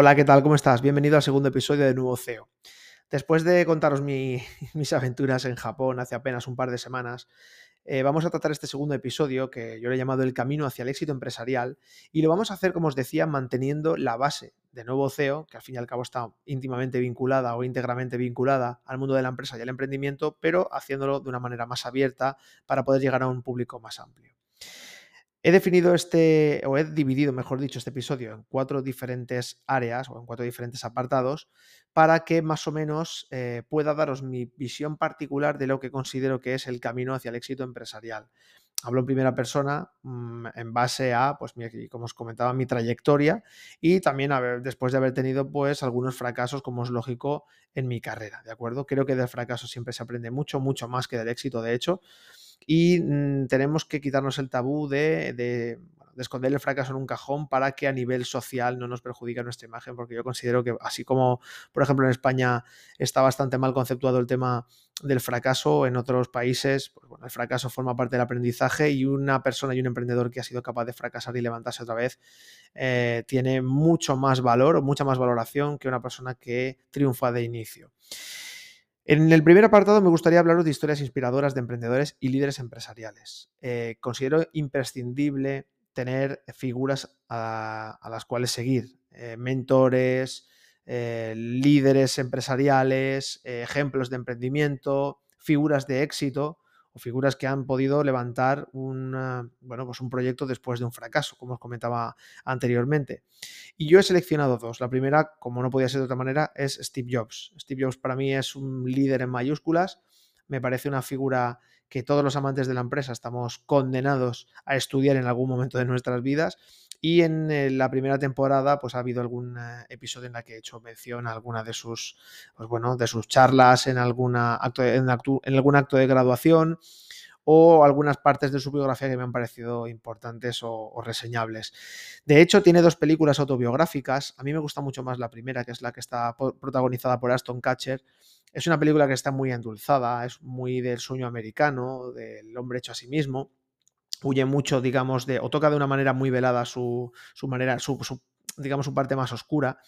Hola, ¿qué tal? ¿Cómo estás? Bienvenido al segundo episodio de Nuevo CEO. Después de contaros mis aventuras en Japón hace apenas un par de semanas, eh, vamos a tratar este segundo episodio que yo le he llamado El camino hacia el éxito empresarial y lo vamos a hacer, como os decía, manteniendo la base de Nuevo CEO, que al fin y al cabo está íntimamente vinculada o íntegramente vinculada al mundo de la empresa y al emprendimiento, pero haciéndolo de una manera más abierta para poder llegar a un público más amplio. He definido este, o he dividido, mejor dicho, este episodio en cuatro diferentes áreas o en cuatro diferentes apartados para que más o menos eh, pueda daros mi visión particular de lo que considero que es el camino hacia el éxito empresarial. Hablo en primera persona mm, en base a, pues, como os comentaba, mi trayectoria y también después de haber tenido, pues, algunos fracasos, como es lógico, en mi carrera, ¿de acuerdo? Creo que del fracaso siempre se aprende mucho, mucho más que del éxito, de hecho y mm, tenemos que quitarnos el tabú de, esconder el fracaso en un cajón para que a nivel social no nos perjudique nuestra imagen, porque yo considero que así como, por ejemplo, en España está bastante mal conceptuado el tema del fracaso, en otros países, pues bueno, el fracaso forma parte del aprendizaje y una persona y un emprendedor que ha sido capaz de fracasar y levantarse otra vez eh, tiene mucho más valor o mucha más valoración que una persona que triunfa de inicio. En el primer apartado me gustaría hablaros de historias inspiradoras de emprendedores y líderes empresariales. Eh, considero imprescindible tener figuras a, las cuales seguir, eh, mentores, eh, líderes empresariales, ejemplos de emprendimiento, figuras de éxito figuras que han podido levantar bueno, pues un proyecto después de un fracaso, como os comentaba anteriormente. Y yo he seleccionado dos. La primera, como no podía ser de otra manera, es Steve Jobs. Steve Jobs para mí es un líder en mayúsculas. Me parece una figura que todos los amantes de la empresa estamos condenados a estudiar en algún momento de nuestras vidas y en eh, la primera temporada, pues ha habido algún eh, episodio en la que he hecho mención a alguna de sus, pues bueno, de sus charlas en, alguna acto en, algún acto de graduación o algunas partes de su biografía que me han parecido importantes o, reseñables. De hecho, tiene dos películas autobiográficas. A mí me gusta mucho más la primera, que es la que está protagonizada por Aston Catcher. Es una película que está muy endulzada, es muy del sueño americano, del hombre hecho a sí mismo huye mucho, digamos, de, o toca de una manera muy velada su, manera, su, digamos, su parte más oscura.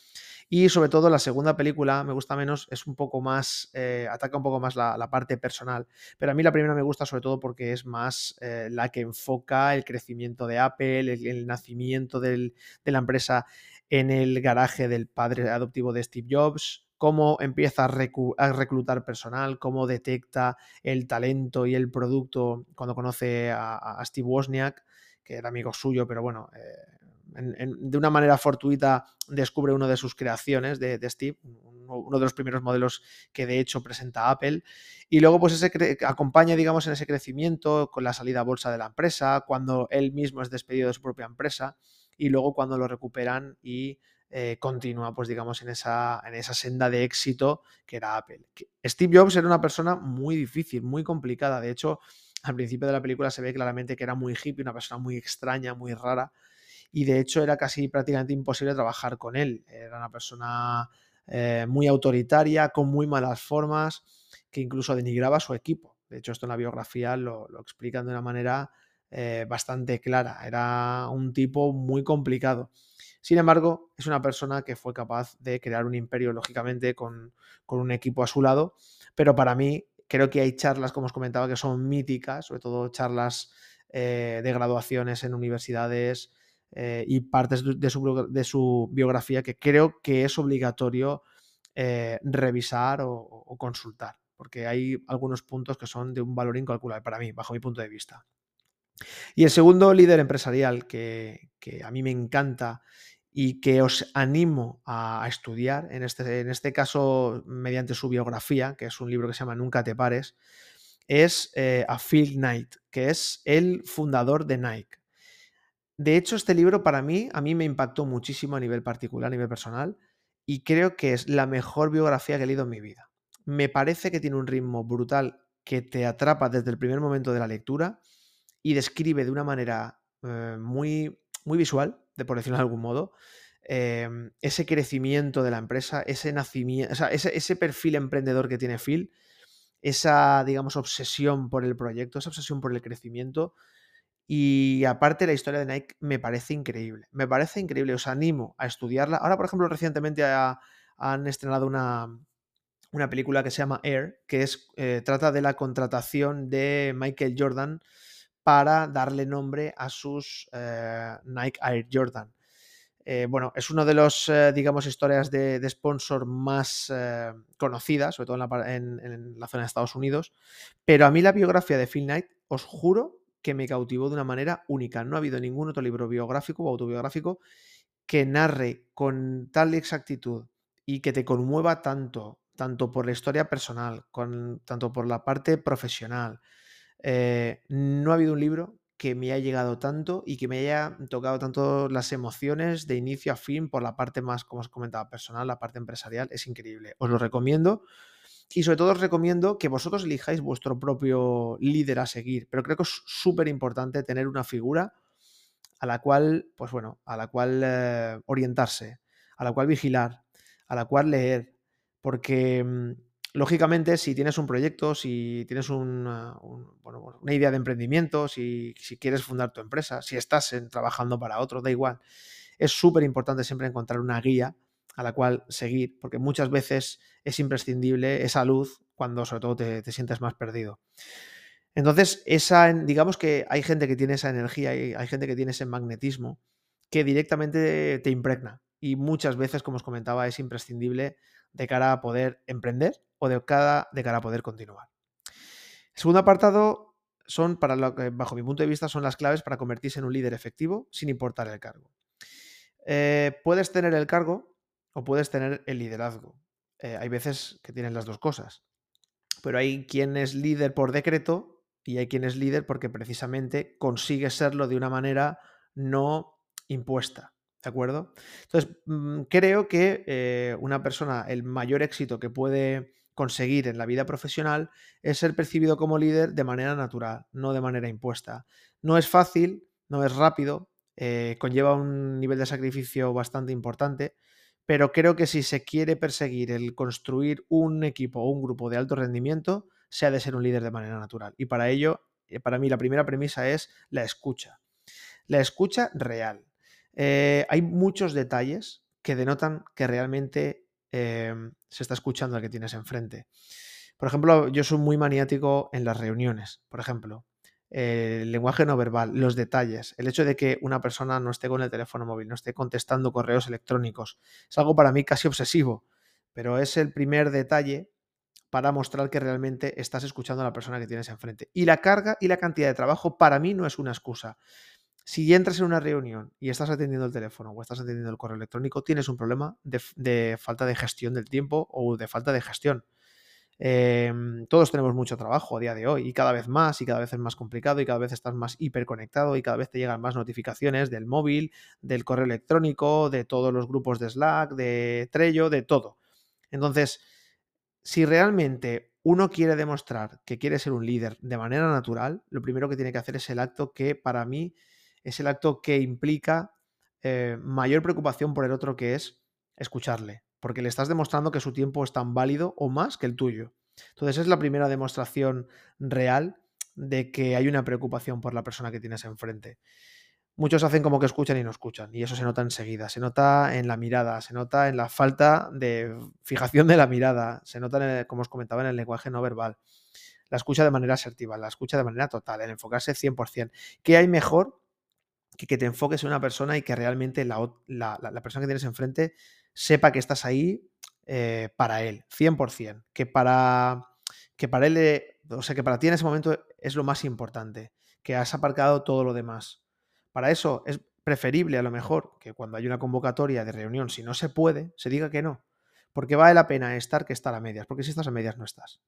Y sobre todo la segunda película me gusta menos, es un poco más, eh, ataca un poco más la, parte personal. Pero a mí la primera me gusta sobre todo porque es más eh, la que enfoca el crecimiento de Apple, el, nacimiento de la empresa en el garaje del padre adoptivo de Steve Jobs, cómo empieza a, reclutar personal, cómo detecta el talento y el producto cuando conoce a, Steve Wozniak, que era amigo suyo, pero bueno, eh, de una manera fortuita descubre una de sus creaciones de, Steve, uno de los primeros modelos que de hecho presenta Apple, y luego pues ese acompaña, digamos, en ese crecimiento con la salida a bolsa de la empresa, cuando él mismo es despedido de su propia empresa, y luego cuando lo recuperan y eh, continúa, pues digamos, en esa, en esa senda de éxito que era Apple. Steve Jobs era una persona muy difícil, muy complicada. De hecho, al principio de la película se ve claramente que era muy hippie, una persona muy extraña, muy rara. Y de hecho era casi prácticamente imposible trabajar con él. Era una persona eh, muy autoritaria, con muy malas formas, que incluso denigraba a su equipo. De hecho, esto en la biografía lo, explican de una manera eh, bastante clara. Era un tipo muy complicado. Sin embargo, es una persona que fue capaz de crear un imperio, lógicamente, con, un equipo a su lado, pero para mí creo que hay charlas, como os comentaba, que son míticas, sobre todo charlas eh, de graduaciones en universidades eh, y partes de su, biografía que creo que es obligatorio eh, revisar o, consultar, porque hay algunos puntos que son de un valor incalculable para mí, bajo mi punto de vista. Y el segundo líder empresarial que, que a mí me encanta y que os animo a, estudiar, en este, en este caso mediante su biografía, que es un libro que se llama Nunca te pares, es eh, a Phil Knight, que es el fundador de Nike. De hecho, este libro para mí, a mí me impactó muchísimo a nivel particular, a nivel personal, y creo que es la mejor biografía que he leído en mi vida. Me parece que tiene un ritmo brutal que te atrapa desde el primer momento de la lectura y describe de una manera eh, muy, muy visual, de por decirlo de algún modo, em, ese crecimiento de la empresa, ese nacimiento, ese, perfil emprendedor que tiene Phil, esa, digamos, obsesión por el proyecto, esa obsesión por el crecimiento. Y aparte la historia de Nike me parece increíble. Me parece increíble. Os animo a estudiarla. Ahora, por ejemplo, recientemente han estrenado una, una, película que se llama Air, que es, eh, trata de la contratación de Michael Jordan para darle nombre a sus eh, Nike Air Jordan. Eh, bueno, es una de las, digamos, historias de, sponsor más conocidas, sobre todo en la, zona de Estados Unidos. Pero a mí la biografía de Phil Knight, os juro que me cautivó de una manera única. No ha habido ningún otro libro biográfico o autobiográfico que narre con tal exactitud y que te conmueva tanto, tanto por la historia personal, tanto por la parte profesional. Eh, no ha habido un libro que me haya llegado tanto y que me haya tocado tanto las emociones de inicio a fin por la parte más, como os comentaba, personal, la parte empresarial. Es increíble. Os lo recomiendo. Y sobre todo os recomiendo que vosotros elijáis vuestro propio líder a seguir. Pero creo que es súper importante tener una figura a la cual, pues bueno, a la cual eh, orientarse, a la cual vigilar, a la cual leer. Porque, mm, lógicamente, si tienes un proyecto, si tienes una, una idea de emprendimiento, si, quieres fundar tu empresa, si estás trabajando para otro, da igual. Es súper importante siempre encontrar una guía a la cual seguir, porque muchas veces es imprescindible esa luz cuando sobre todo te, sientes más perdido. Entonces, esa, digamos que hay gente que tiene esa energía y hay gente que tiene ese magnetismo que directamente te impregna. Y muchas veces, como os comentaba, es imprescindible de cara a poder emprender o de cara, de cara a poder continuar. El segundo apartado son, para lo que, bajo mi punto de vista, son las claves para convertirse en un líder efectivo sin importar el cargo. Eh, puedes tener el cargo, o puedes tener el liderazgo. Eh, hay veces que tienes las dos cosas, pero hay quien es líder por decreto y hay quien es líder porque precisamente consigue serlo de una manera no impuesta. ¿De acuerdo? Entonces, mm, creo que eh, una persona, el mayor éxito que puede conseguir en la vida profesional es ser percibido como líder de manera natural, no de manera impuesta. No es fácil, no es rápido, eh, conlleva un nivel de sacrificio bastante importante, pero creo que si se quiere perseguir el construir un equipo o un grupo de alto rendimiento, se ha de ser un líder de manera natural. Y para ello, eh, para mí la primera premisa es la escucha. La escucha real. Eh, hay muchos detalles que denotan que realmente em, se está escuchando al que tienes enfrente. Por ejemplo, yo soy muy maniático en las reuniones, por ejemplo el lenguaje no verbal, los detalles, el hecho de que una persona no esté con el teléfono móvil, no esté contestando correos electrónicos, es algo para mí casi obsesivo, pero es el primer detalle para mostrar que realmente estás escuchando a la persona que tienes enfrente. Y la carga y la cantidad de trabajo para mí no es una excusa. Si entras en una reunión y estás atendiendo el teléfono o estás atendiendo el correo electrónico, tienes un problema de falta de gestión del tiempo o de falta de gestión. Em, todos tenemos mucho trabajo a día de hoy y cada vez más y cada vez es más complicado y cada vez estás más hiperconectado y cada vez te llegan más notificaciones del móvil, del correo electrónico, de todos los grupos de Slack, de Trello, de todo. Entonces, si realmente uno quiere demostrar que quiere ser un líder de manera natural, lo primero que tiene que hacer es el acto que para mí es el acto que implica eh, mayor preocupación por el otro que es escucharle, porque le estás demostrando que su tiempo es tan válido o más que el tuyo. Entonces es la primera demostración real de que hay una preocupación por la persona que tienes enfrente. Muchos hacen como que escuchan y no escuchan, y eso se nota enseguida, se nota en la mirada, se nota en la falta de fijación de la mirada, se nota, como os comentaba, en el lenguaje no verbal. La escucha de manera asertiva, la escucha de manera total, el enfocarse 100%. ¿Qué hay mejor que te enfoques en una persona y que realmente la, la persona que tienes enfrente sepa que estás ahí eh, para él, 100%, que para, que para él, eh, o sea, que para ti en ese momento es lo más importante, que has aparcado todo lo demás. Para eso es preferible a lo mejor que cuando hay una convocatoria de reunión, si no se puede, se diga que no, porque vale la pena estar que estar a medias, porque si estás a medias no estás.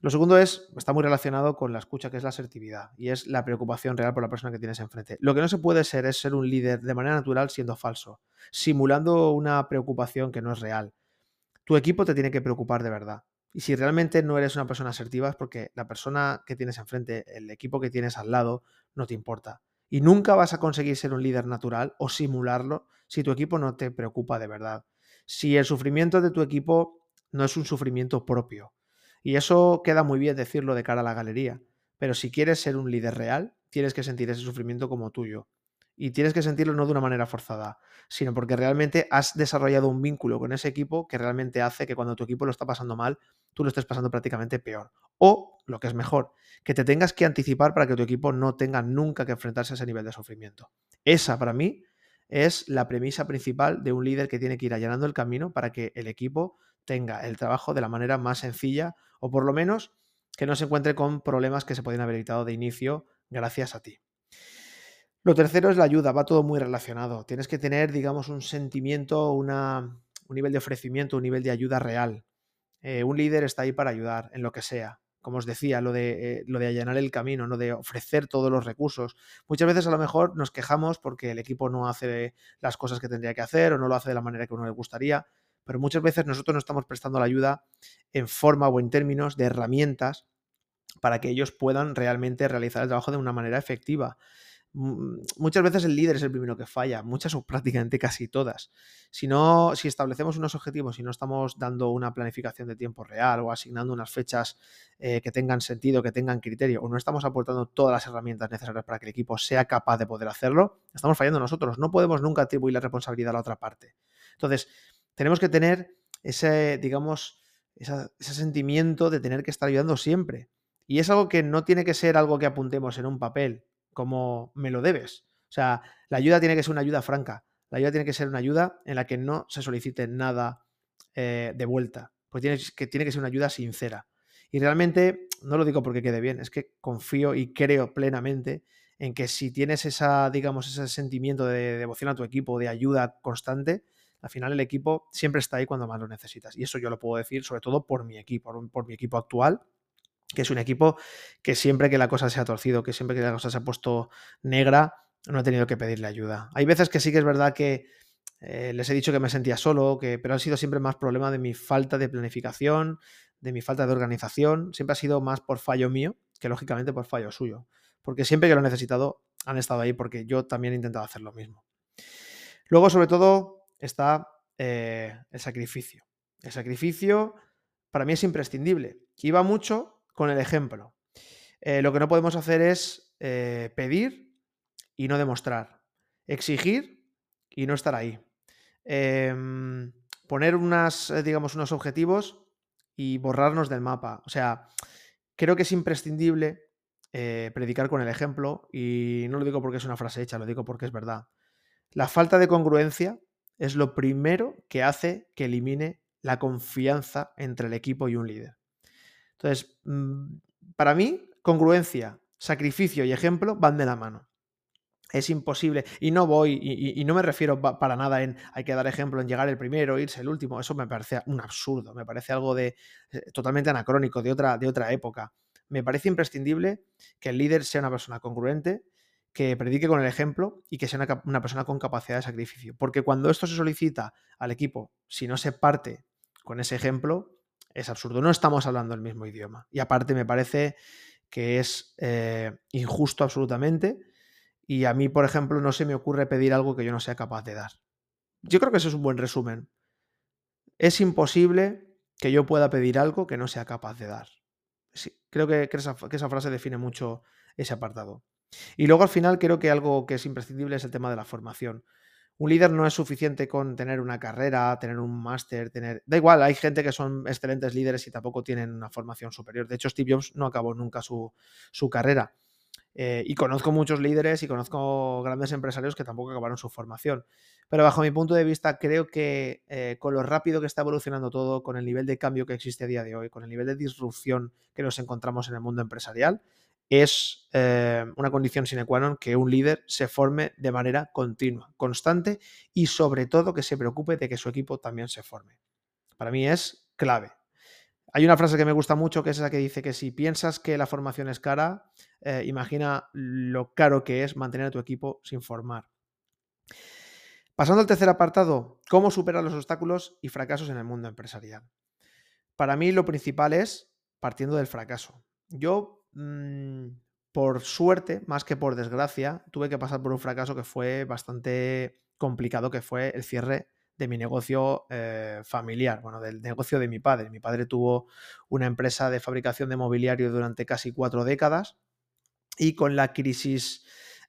Lo segundo es, está muy relacionado con la escucha, que es la asertividad, y es la preocupación real por la persona que tienes enfrente. Lo que no se puede ser es ser un líder de manera natural siendo falso, simulando una preocupación que no es real. Tu equipo te tiene que preocupar de verdad. Y si realmente no eres una persona asertiva es porque la persona que tienes enfrente, el equipo que tienes al lado, no te importa. Y nunca vas a conseguir ser un líder natural o simularlo si tu equipo no te preocupa de verdad. Si el sufrimiento de tu equipo no es un sufrimiento propio, y eso queda muy bien decirlo de cara a la galería, pero si quieres ser un líder real, tienes que sentir ese sufrimiento como tuyo. Y tienes que sentirlo no de una manera forzada, sino porque realmente has desarrollado un vínculo con ese equipo que realmente hace que cuando tu equipo lo está pasando mal, tú lo estés pasando prácticamente peor. O, lo que es mejor, que te tengas que anticipar para que tu equipo no tenga nunca que enfrentarse a ese nivel de sufrimiento. Esa, para mí, es la premisa principal de un líder que tiene que ir allanando el camino para que el equipo tenga el trabajo de la manera más sencilla o por lo menos que no se encuentre con problemas que se pueden haber evitado de inicio gracias a ti. Lo tercero es la ayuda, va todo muy relacionado. Tienes que tener, digamos, un sentimiento, un nivel de ofrecimiento, un nivel de ayuda real. Eh, un líder está ahí para ayudar en lo que sea. Como os decía, lo de, eh, lo de allanar el camino, ¿no? de ofrecer todos los recursos. Muchas veces a lo mejor nos quejamos porque el equipo no hace las cosas que tendría que hacer o no lo hace de la manera que uno le gustaría, pero muchas veces nosotros no estamos prestando la ayuda en forma o en términos de herramientas para que ellos puedan realmente realizar el trabajo de una manera efectiva. Mm, muchas veces el líder es el primero que falla, muchas o prácticamente casi todas. Si no, si establecemos unos objetivos y no estamos dando una planificación de tiempo real o asignando unas fechas eh, que tengan sentido, que tengan criterio, o no estamos aportando todas las herramientas necesarias para que el equipo sea capaz de poder hacerlo, estamos fallando nosotros. No podemos nunca atribuir la responsabilidad a la otra parte. Entonces, tenemos que tener ese, digamos, ese sentimiento de tener que estar ayudando siempre. Y es algo que no tiene que ser algo que apuntemos en un papel como me lo debes. O sea, la ayuda tiene que ser una ayuda franca. La ayuda tiene que ser una ayuda en la que no se solicite nada eh, de vuelta. Pues tiene que, tiene que ser una ayuda sincera. Y realmente, no lo digo porque quede bien, es que confío y creo plenamente en que si tienes esa, digamos, ese sentimiento de devoción a tu equipo, de ayuda constante, al final el equipo siempre está ahí cuando más lo necesitas. Y eso yo lo puedo decir sobre todo por mi equipo, por mi equipo actual que es un equipo que siempre que la cosa se ha torcido, que siempre que la cosa se ha puesto negra, no he tenido que pedirle ayuda. Hay veces que sí que es verdad que eh, les he dicho que me sentía solo, que, pero ha sido siempre más problema de mi falta de planificación, de mi falta de organización. Siempre ha sido más por fallo mío que lógicamente por fallo suyo. Porque siempre que lo he necesitado han estado ahí porque yo también he intentado hacer lo mismo. Luego, sobre todo, está eh, el sacrificio. El sacrificio para mí es imprescindible. Iba mucho con el ejemplo. Eh, lo que no podemos hacer es eh, pedir y no demostrar. Exigir y no estar ahí. Em, poner unas, digamos, unos objetivos y borrarnos del mapa. O sea, creo que es imprescindible predicar con el ejemplo y no lo digo porque es una frase hecha, lo digo porque es verdad. La falta de congruencia es lo primero que hace que elimine la confianza entre el equipo y un líder. Entonces, mm, para mí, congruencia, sacrificio y ejemplo van de la mano. Es imposible. Y no voy, y, no me refiero para nada en hay que dar ejemplo en llegar el primero, irse el último. Eso me parece un absurdo, me parece algo de eh, totalmente anacrónico, de otra, de otra época. Me parece imprescindible que el líder sea una persona congruente, que predique con el ejemplo y que sea una, persona con capacidad de sacrificio. Porque cuando esto se solicita al equipo, si no se parte con ese ejemplo, es absurdo. No estamos hablando el mismo idioma. Y aparte me parece que es eh, injusto absolutamente. Y a mí, por ejemplo, no se me ocurre pedir algo que yo no sea capaz de dar. Yo creo que ese es un buen resumen. Es imposible que yo pueda pedir algo que no sea capaz de dar. creo que, esa, que esa frase define mucho ese apartado. Y luego al final creo que algo que es imprescindible es el tema de la formación. Un líder no es suficiente con tener una carrera, tener un máster, tener... Da igual, hay gente que son excelentes líderes y tampoco tienen una formación superior. De hecho, Steve Jobs no acabó nunca su, carrera. Eh, y conozco muchos líderes y conozco grandes empresarios que tampoco acabaron su formación. Pero bajo mi punto de vista, creo que eh, con lo rápido que está evolucionando todo, con el nivel de cambio que existe a día de hoy, con el nivel de disrupción que nos encontramos en el mundo empresarial, es eh, una condición sine qua non que un líder se forme de manera continua, constante y sobre todo que se preocupe de que su equipo también se forme. Para mí es clave. Hay una frase que me gusta mucho que es esa que dice que si piensas que la formación es cara, eh, imagina lo caro que es mantener a tu equipo sin formar. Pasando al tercer apartado, cómo superar los obstáculos y fracasos en el mundo empresarial. Para mí lo principal es partiendo del fracaso. Yo Mm, por suerte, más que por desgracia, tuve que pasar por un fracaso que fue bastante complicado, que fue el cierre de mi negocio eh, familiar, bueno, del negocio de mi padre. Mi padre tuvo una empresa de fabricación de mobiliario durante casi cuatro décadas y con la crisis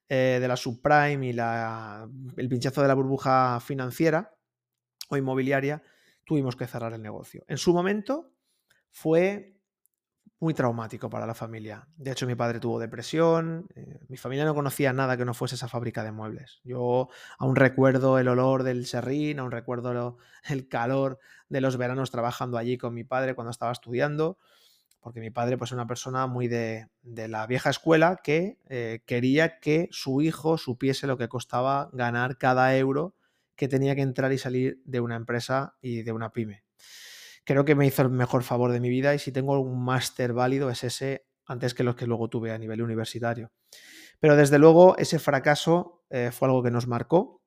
eh, de la subprime y el pinchazo de la burbuja financiera o inmobiliaria, tuvimos que cerrar el negocio. En su momento fue muy traumático para la familia. De hecho, mi padre tuvo depresión, eh, mi familia no conocía nada que no fuese esa fábrica de muebles. Yo aún recuerdo el olor del serrín, aún recuerdo el calor de los veranos trabajando allí con mi padre cuando estaba estudiando, porque mi padre pues, es una persona muy de, la vieja escuela que eh, quería que su hijo supiese lo que costaba ganar cada euro que tenía que entrar y salir de una empresa y de una pyme creo que me hizo el mejor favor de mi vida y si tengo un máster válido es ese antes que los que luego tuve a nivel universitario. Pero desde luego ese fracaso eh, fue algo que nos marcó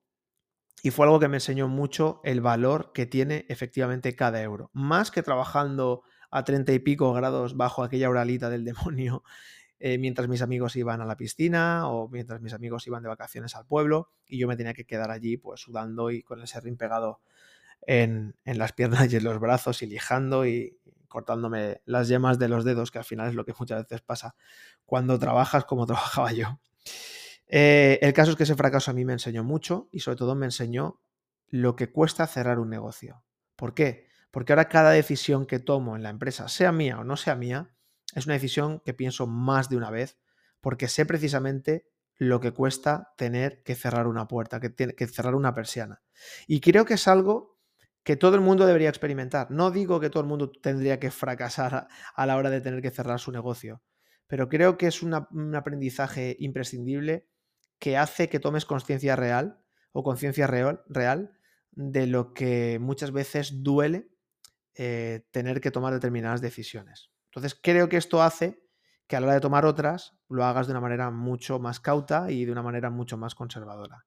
y fue algo que me enseñó mucho el valor que tiene efectivamente cada euro. Más que trabajando a treinta y pico grados bajo aquella oralita del demonio eh, mientras mis amigos iban a la piscina o mientras mis amigos iban de vacaciones al pueblo y yo me tenía que quedar allí pues sudando y con el serrín pegado en, las piernas y en los brazos y lijando y cortándome las yemas de los dedos, que al final es lo que muchas veces pasa cuando trabajas como trabajaba yo. Eh, el caso es que ese fracaso a mí me enseñó mucho y sobre todo me enseñó lo que cuesta cerrar un negocio. ¿Por qué? Porque ahora cada decisión que tomo en la empresa, sea mía o no sea mía, es una decisión que pienso más de una vez porque sé precisamente lo que cuesta tener que cerrar una puerta, que, que cerrar una persiana. Y creo que es algo que todo el mundo debería experimentar. No digo que todo el mundo tendría que fracasar a la hora de tener que cerrar su negocio, pero creo que es un aprendizaje imprescindible que hace que tomes conciencia real o conciencia real, real, de lo que muchas veces duele eh, tener que tomar determinadas decisiones. Entonces creo que esto hace que a la hora de tomar otras lo hagas de una manera mucho más cauta y de una manera mucho más conservadora.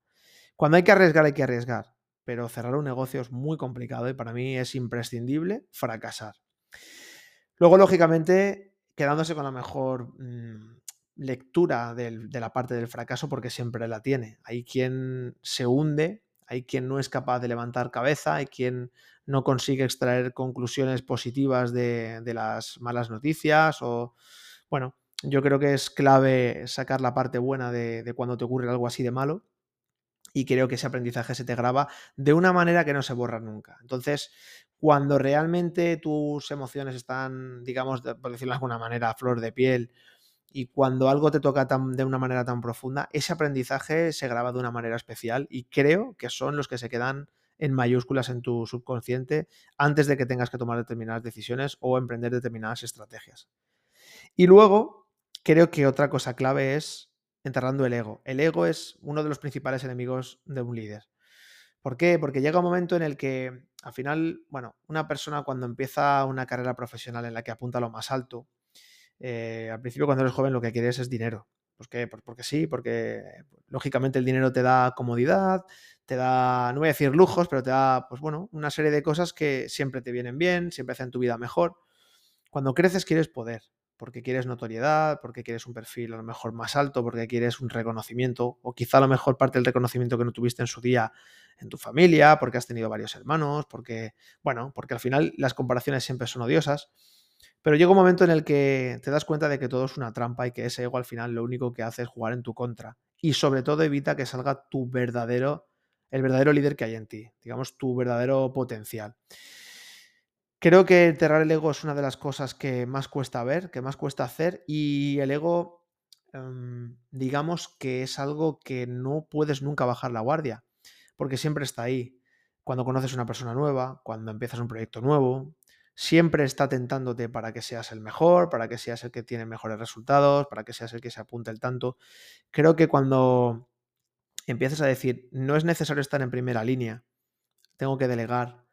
Cuando hay que arriesgar, hay que arriesgar pero cerrar un negocio es muy complicado y para mí es imprescindible fracasar. Luego, lógicamente, quedándose con la mejor mm, lectura de la parte del fracaso porque siempre la tiene. Hay quien se hunde, hay quien no es capaz de levantar cabeza, hay quien no consigue extraer conclusiones positivas de, las malas noticias o, bueno, yo creo que es clave sacar la parte buena de cuando te ocurre algo así de malo y creo que ese aprendizaje se te graba de una manera que no se borra nunca. Entonces, cuando realmente tus emociones están, digamos, por decirlo de alguna manera, a flor de piel, y cuando algo te toca de una manera tan profunda, ese aprendizaje se graba de una manera especial y creo que son los que se quedan en mayúsculas en tu subconsciente antes de que tengas que tomar determinadas decisiones o emprender determinadas estrategias. Y luego, creo que otra cosa clave es enterrando el ego. El ego es uno de los principales enemigos de un líder. ¿Por qué? Porque llega un momento en el que, al final, bueno, una persona cuando empieza una carrera profesional en la que apunta a lo más alto, eh, al principio cuando eres joven lo que quieres es dinero. ¿Por qué? Porque sí, porque lógicamente el dinero te da comodidad, te da, no voy a decir lujos, pero te da, pues bueno, una serie de cosas que siempre te vienen bien, siempre hacen tu vida mejor. Cuando creces quieres poder, porque quieres notoriedad, porque quieres un perfil a lo mejor más alto, porque quieres un reconocimiento, o quizá a lo mejor parte del reconocimiento que no tuviste en su día en tu familia, porque has tenido varios hermanos, porque, bueno, porque al final las comparaciones siempre son odiosas. Pero llega un momento en el que te das cuenta de que todo es una trampa y que ese ego al final lo único que hace es jugar en tu contra. Y sobre todo evita que salga tu verdadero, el verdadero líder que hay en ti, digamos, tu verdadero potencial. Creo que enterrar el ego es una de las cosas que más cuesta ver, que más cuesta hacer y el ego, em, digamos que es algo que no puedes nunca bajar la guardia, porque siempre está ahí. Cuando conoces una persona nueva, cuando empiezas un proyecto nuevo, siempre está tentándote para que seas el mejor, para que seas el que tiene mejores resultados, para que seas el que se apunte el tanto. Creo que cuando empiezas a decir, no es necesario estar en primera línea, tengo que delegar,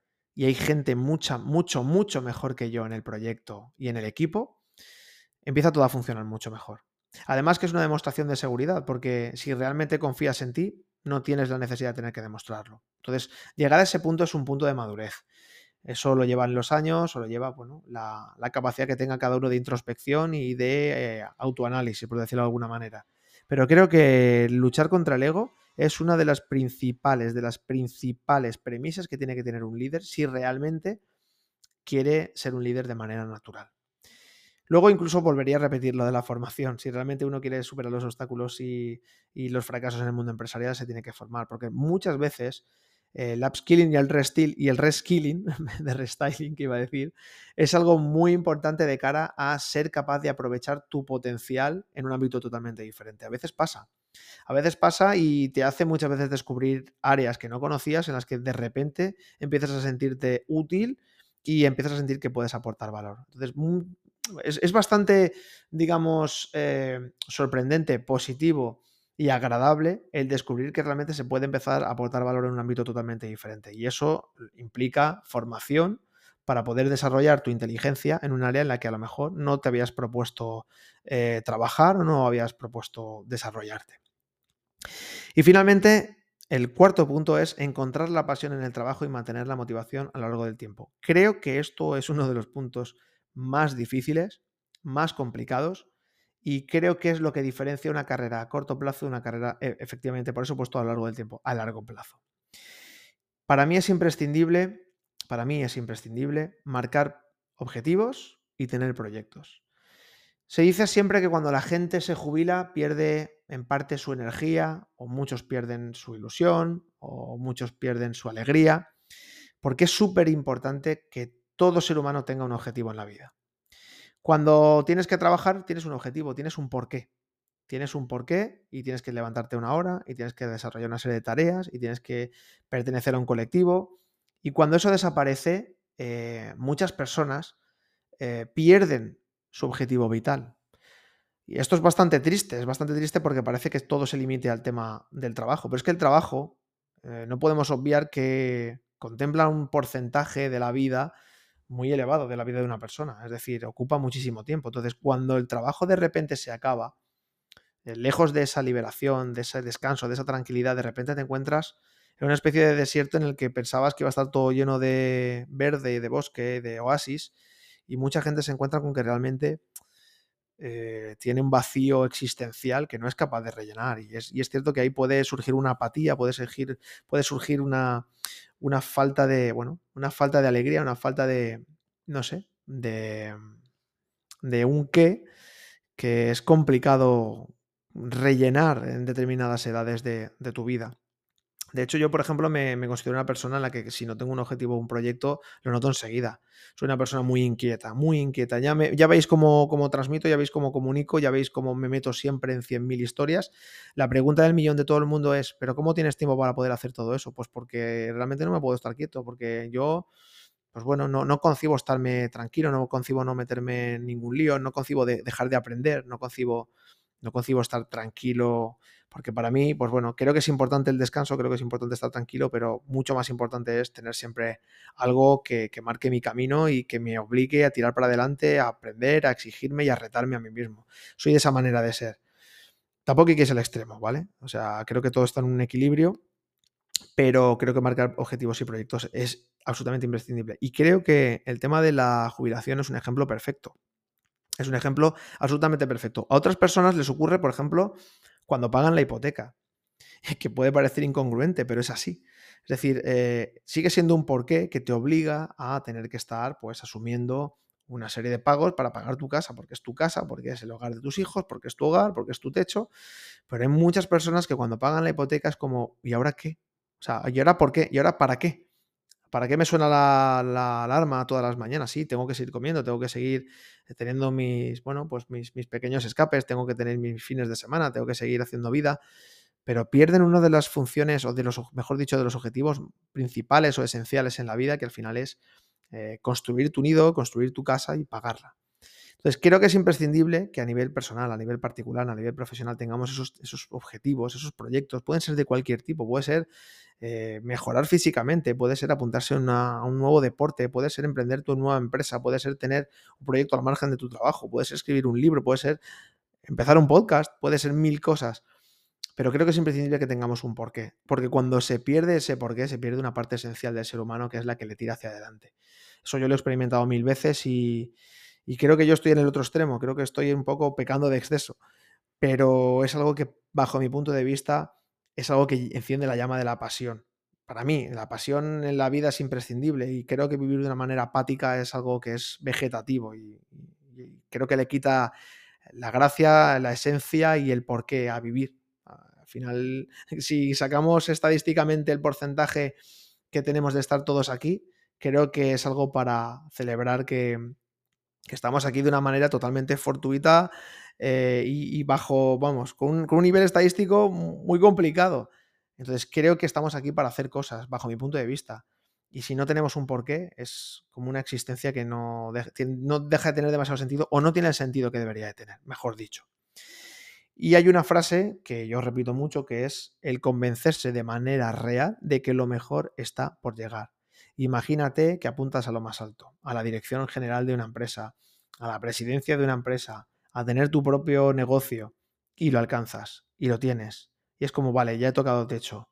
y hay gente mucha, mucho, mucho mejor que yo en el proyecto y en el equipo, empieza todo a funcionar mucho mejor. Además que es una demostración de seguridad, porque si realmente confías en ti, no tienes la necesidad de tener que demostrarlo. Entonces, llegar a ese punto es un punto de madurez. Eso lo llevan los años, o lo lleva bueno, la, capacidad que tenga cada uno de introspección y de eh, autoanálisis, por decirlo de alguna manera. Pero creo que luchar contra el ego es una de las principales, de las principales premisas que tiene que tener un líder si realmente quiere ser un líder de manera natural. Luego incluso volvería a repetir lo de la formación. Si realmente uno quiere superar los obstáculos y, los fracasos en el mundo empresarial, se tiene que formar, porque muchas veces el upskilling y el y el reskilling, de restyling que iba a decir, es algo muy importante de cara a ser capaz de aprovechar tu potencial en un ámbito totalmente diferente. A veces pasa. A veces pasa y te hace muchas veces descubrir áreas que no conocías en las que de repente empiezas a sentirte útil y empiezas a sentir que puedes aportar valor. Entonces, es, bastante, digamos, eh, sorprendente, positivo y agradable el descubrir que realmente se puede empezar a aportar valor en un ámbito totalmente diferente. Y eso implica formación para poder desarrollar tu inteligencia en un área en la que a lo mejor no te habías propuesto eh, trabajar o no habías propuesto desarrollarte. Y finalmente, el cuarto punto es encontrar la pasión en el trabajo y mantener la motivación a lo largo del tiempo. Creo que esto es uno de los puntos más difíciles, más complicados, y creo que es lo que diferencia una carrera a corto plazo de una carrera, e, efectivamente, por eso puesto a lo largo del tiempo, a largo plazo. Para mí es imprescindible, para mí es imprescindible marcar objetivos y tener proyectos. Se dice siempre que cuando la gente se jubila pierde en parte su energía, o muchos pierden su ilusión, o muchos pierden su alegría, porque es súper importante que todo ser humano tenga un objetivo en la vida. Cuando tienes que trabajar, tienes un objetivo, tienes un porqué. Tienes un porqué y tienes que levantarte una hora y tienes que desarrollar una serie de tareas y tienes que pertenecer a un colectivo. Y cuando eso desaparece, eh, muchas personas eh, pierden su objetivo vital. Y esto es bastante triste, es bastante triste porque parece que todo se limite al tema del trabajo. Pero es que el trabajo, eh, no podemos obviar que contempla un porcentaje de la vida muy elevado de la vida de una persona, es decir, ocupa muchísimo tiempo. Entonces, cuando el trabajo de repente se acaba, lejos de esa liberación, de ese descanso, de esa tranquilidad, de repente te encuentras en una especie de desierto en el que pensabas que iba a estar todo lleno de verde, de bosque, de oasis, y mucha gente se encuentra con que realmente eh, tiene un vacío existencial que no es capaz de rellenar. Y es, y cierto que ahí puede surgir una apatía, puede surgir, una, falta de, bueno, una falta de alegría, una falta de, no sé, de un qué que es complicado rellenar en determinadas edades de, tu vida. De hecho, yo, por ejemplo, me, considero una persona en la que si no tengo un objetivo o un proyecto, lo noto enseguida. Soy una persona muy inquieta, muy inquieta. Ya, veis cómo, cómo, transmito, ya veis cómo comunico, ya veis cómo me meto siempre en 100.000 historias. La pregunta del millón de todo el mundo es, ¿pero cómo tienes tiempo para poder hacer todo eso? Pues porque realmente no me puedo estar quieto, porque yo pues bueno, no, no, concibo estarme tranquilo, no concibo no meterme en ningún lío, no concibo de dejar de aprender, no concibo, no concibo estar tranquilo porque para mí, pues bueno, creo que es importante el descanso, creo que es importante estar tranquilo, pero mucho más importante es tener siempre algo que, marque mi camino y que me obligue a tirar para adelante, a aprender, a exigirme y a retarme a mí mismo. Soy de esa manera de ser. Tampoco hay que ser el extremo, ¿vale? O sea, creo que todo está en un equilibrio, pero creo que marcar objetivos y proyectos es absolutamente imprescindible. Y creo que el tema de la jubilación es un ejemplo perfecto. Es un ejemplo absolutamente perfecto. A otras personas les ocurre, por ejemplo, cuando pagan la hipoteca, que puede parecer incongruente, pero es así. Es decir, eh, sigue siendo un porqué que te obliga a tener que estar pues asumiendo una serie de pagos para pagar tu casa, porque es tu casa, porque es el hogar de tus hijos, porque es tu hogar, porque es tu techo. Pero hay muchas personas que cuando pagan la hipoteca es como, ¿y ahora qué? O sea, ¿y ahora por qué? ¿Y ahora para qué? ¿Para qué me suena la, la, alarma todas las mañanas? Sí, tengo que seguir comiendo, tengo que seguir teniendo mis, bueno, pues mis, mis, pequeños escapes, tengo que tener mis fines de semana, tengo que seguir haciendo vida, pero pierden una de las funciones, o de los, mejor dicho, de los objetivos principales o esenciales en la vida, que al final es eh, construir tu nido, construir tu casa y pagarla. Entonces, creo que es imprescindible que a nivel personal, a nivel particular, a nivel profesional, tengamos esos, esos objetivos, esos proyectos. Pueden ser de cualquier tipo, puede ser eh, mejorar físicamente, puede ser apuntarse a un nuevo deporte, puede ser emprender tu nueva empresa, puede ser tener un proyecto al margen de tu trabajo, puede ser escribir un libro, puede ser empezar un podcast, puede ser mil cosas. Pero creo que es imprescindible que tengamos un porqué, porque cuando se pierde ese porqué, se pierde una parte esencial del ser humano que es la que le tira hacia adelante. Eso yo lo he experimentado mil veces y, y creo que yo estoy en el otro extremo, creo que estoy un poco pecando de exceso, pero es algo que, bajo mi punto de vista, es algo que enciende la llama de la pasión. Para mí, la pasión en la vida es imprescindible y creo que vivir de una manera apática es algo que es vegetativo y, creo que le quita la gracia, la esencia y el porqué a vivir. Al final, si sacamos estadísticamente el porcentaje que tenemos de estar todos aquí, creo que es algo para celebrar que, estamos aquí de una manera totalmente fortuita eh, y, bajo, vamos, con un, nivel estadístico muy complicado. Entonces creo que estamos aquí para hacer cosas, bajo mi punto de vista. Y si no tenemos un porqué, es como una existencia que no, no deja de tener demasiado sentido o no tiene el sentido que debería de tener, mejor dicho. Y hay una frase que yo repito mucho que es el convencerse de manera real de que lo mejor está por llegar. Imagínate que apuntas a lo más alto, a la dirección general de una empresa, a la presidencia de una empresa, a tener tu propio negocio y lo alcanzas y lo tienes. Y es como, vale, ya he tocado techo.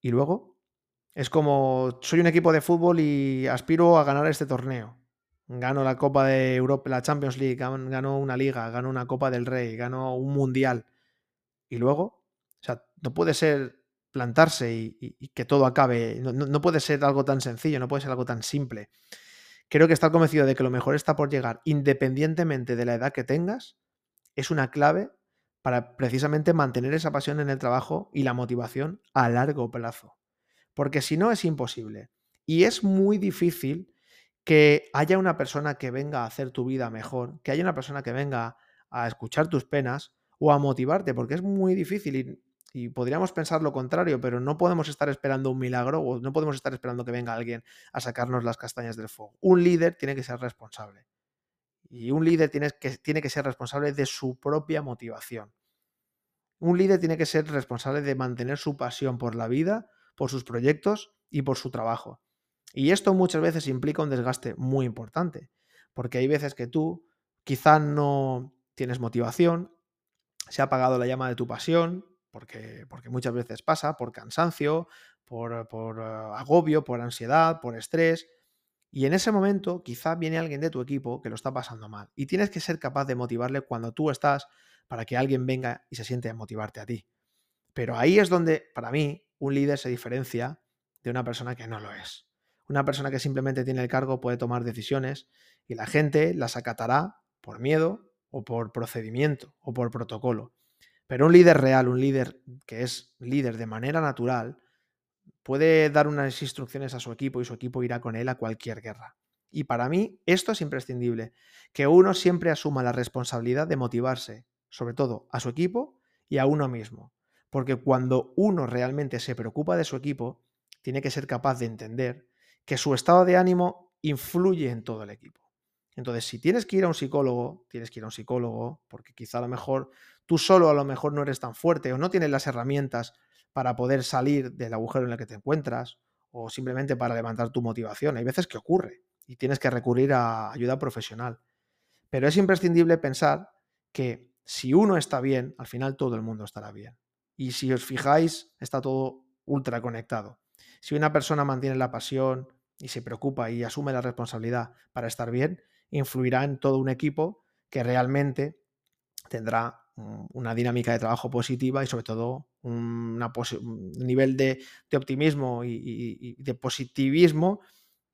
¿Y luego? Es como, soy un equipo de fútbol y aspiro a ganar este torneo. Gano la Copa de Europa, la Champions League, gano una liga, gano una Copa del Rey, gano un mundial. Y luego, o sea, no puede ser plantarse y, que todo acabe. No, puede ser algo tan sencillo, no puede ser algo tan simple. Creo que estar convencido de que lo mejor está por llegar, independientemente de la edad que tengas, es una clave para precisamente mantener esa pasión en el trabajo y la motivación a largo plazo. Porque si no es imposible. Y es muy difícil que haya una persona que venga a hacer tu vida mejor, que haya una persona que venga a escuchar tus penas o a motivarte, porque es muy difícil podríamos pensar lo contrario, pero no podemos estar esperando un milagro o no podemos estar esperando que venga alguien a sacarnos las castañas del fuego. Un líder tiene que ser responsable y un líder tiene que, tiene que ser responsable de su propia motivación. Un líder tiene que ser responsable de mantener su pasión por la vida, por sus proyectos y por su trabajo. Y esto muchas veces implica un desgaste muy importante, porque hay veces que tú quizá no tienes motivación, se ha apagado la llama de tu pasión, porque, muchas veces pasa, por cansancio, por, uh, agobio, por ansiedad, por estrés. Y en ese momento quizá viene alguien de tu equipo que lo está pasando mal. Y tienes que ser capaz de motivarle cuando tú estás para que alguien venga y se siente a motivarte a ti. Pero ahí es donde, para mí, un líder se diferencia de una persona que no lo es. Una persona que simplemente tiene el cargo puede tomar decisiones y la gente las acatará por miedo o por procedimiento o por protocolo. Pero un líder real, un líder que es líder de manera natural, puede dar unas instrucciones a su equipo y su equipo irá con él a cualquier guerra. Y para mí esto es imprescindible, que uno siempre asuma la responsabilidad de motivarse, sobre todo a su equipo y a uno mismo. Porque cuando uno realmente se preocupa de su equipo, tiene que ser capaz de entender que su estado de ánimo influye en todo el equipo. Entonces, si tienes que ir a un psicólogo, tienes que ir a un psicólogo, porque quizá a lo mejor tú solo a lo mejor no eres tan fuerte o no tienes las herramientas para poder salir del agujero en el que te encuentras o simplemente para levantar tu motivación. Hay veces que ocurre y tienes que recurrir a ayuda profesional. Pero es imprescindible pensar que si uno está bien, al final todo el mundo estará bien. Y si os fijáis, está todo ultra conectado. Si una persona mantiene la pasión, y se preocupa y asume la responsabilidad para estar bien, influirá en todo un equipo que realmente tendrá una dinámica de trabajo positiva y sobre todo un nivel de, optimismo y, de positivismo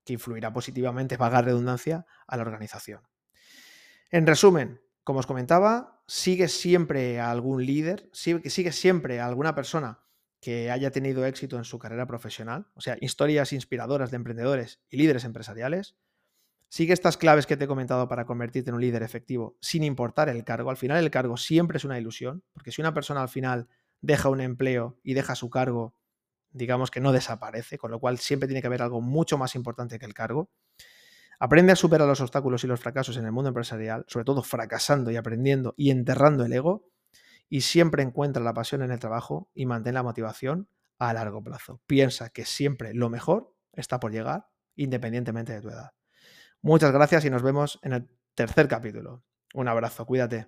que influirá positivamente, vaga redundancia, a la organización. En resumen, como os comentaba, sigue siempre a algún líder, sigue, sigue siempre a alguna persona que haya tenido éxito en su carrera profesional, o sea, historias inspiradoras de emprendedores y líderes empresariales. Sigue estas claves que te he comentado para convertirte en un líder efectivo sin importar el cargo. Al final el cargo siempre es una ilusión, porque si una persona al final deja un empleo y deja su cargo, digamos que no desaparece, con lo cual siempre tiene que haber algo mucho más importante que el cargo. Aprende a superar los obstáculos y los fracasos en el mundo empresarial, sobre todo fracasando y aprendiendo y enterrando el ego y siempre encuentra la pasión en el trabajo y mantén la motivación a largo plazo. Piensa que siempre lo mejor está por llegar, independientemente de tu edad. Muchas gracias y nos vemos en el tercer capítulo. Un abrazo, cuídate.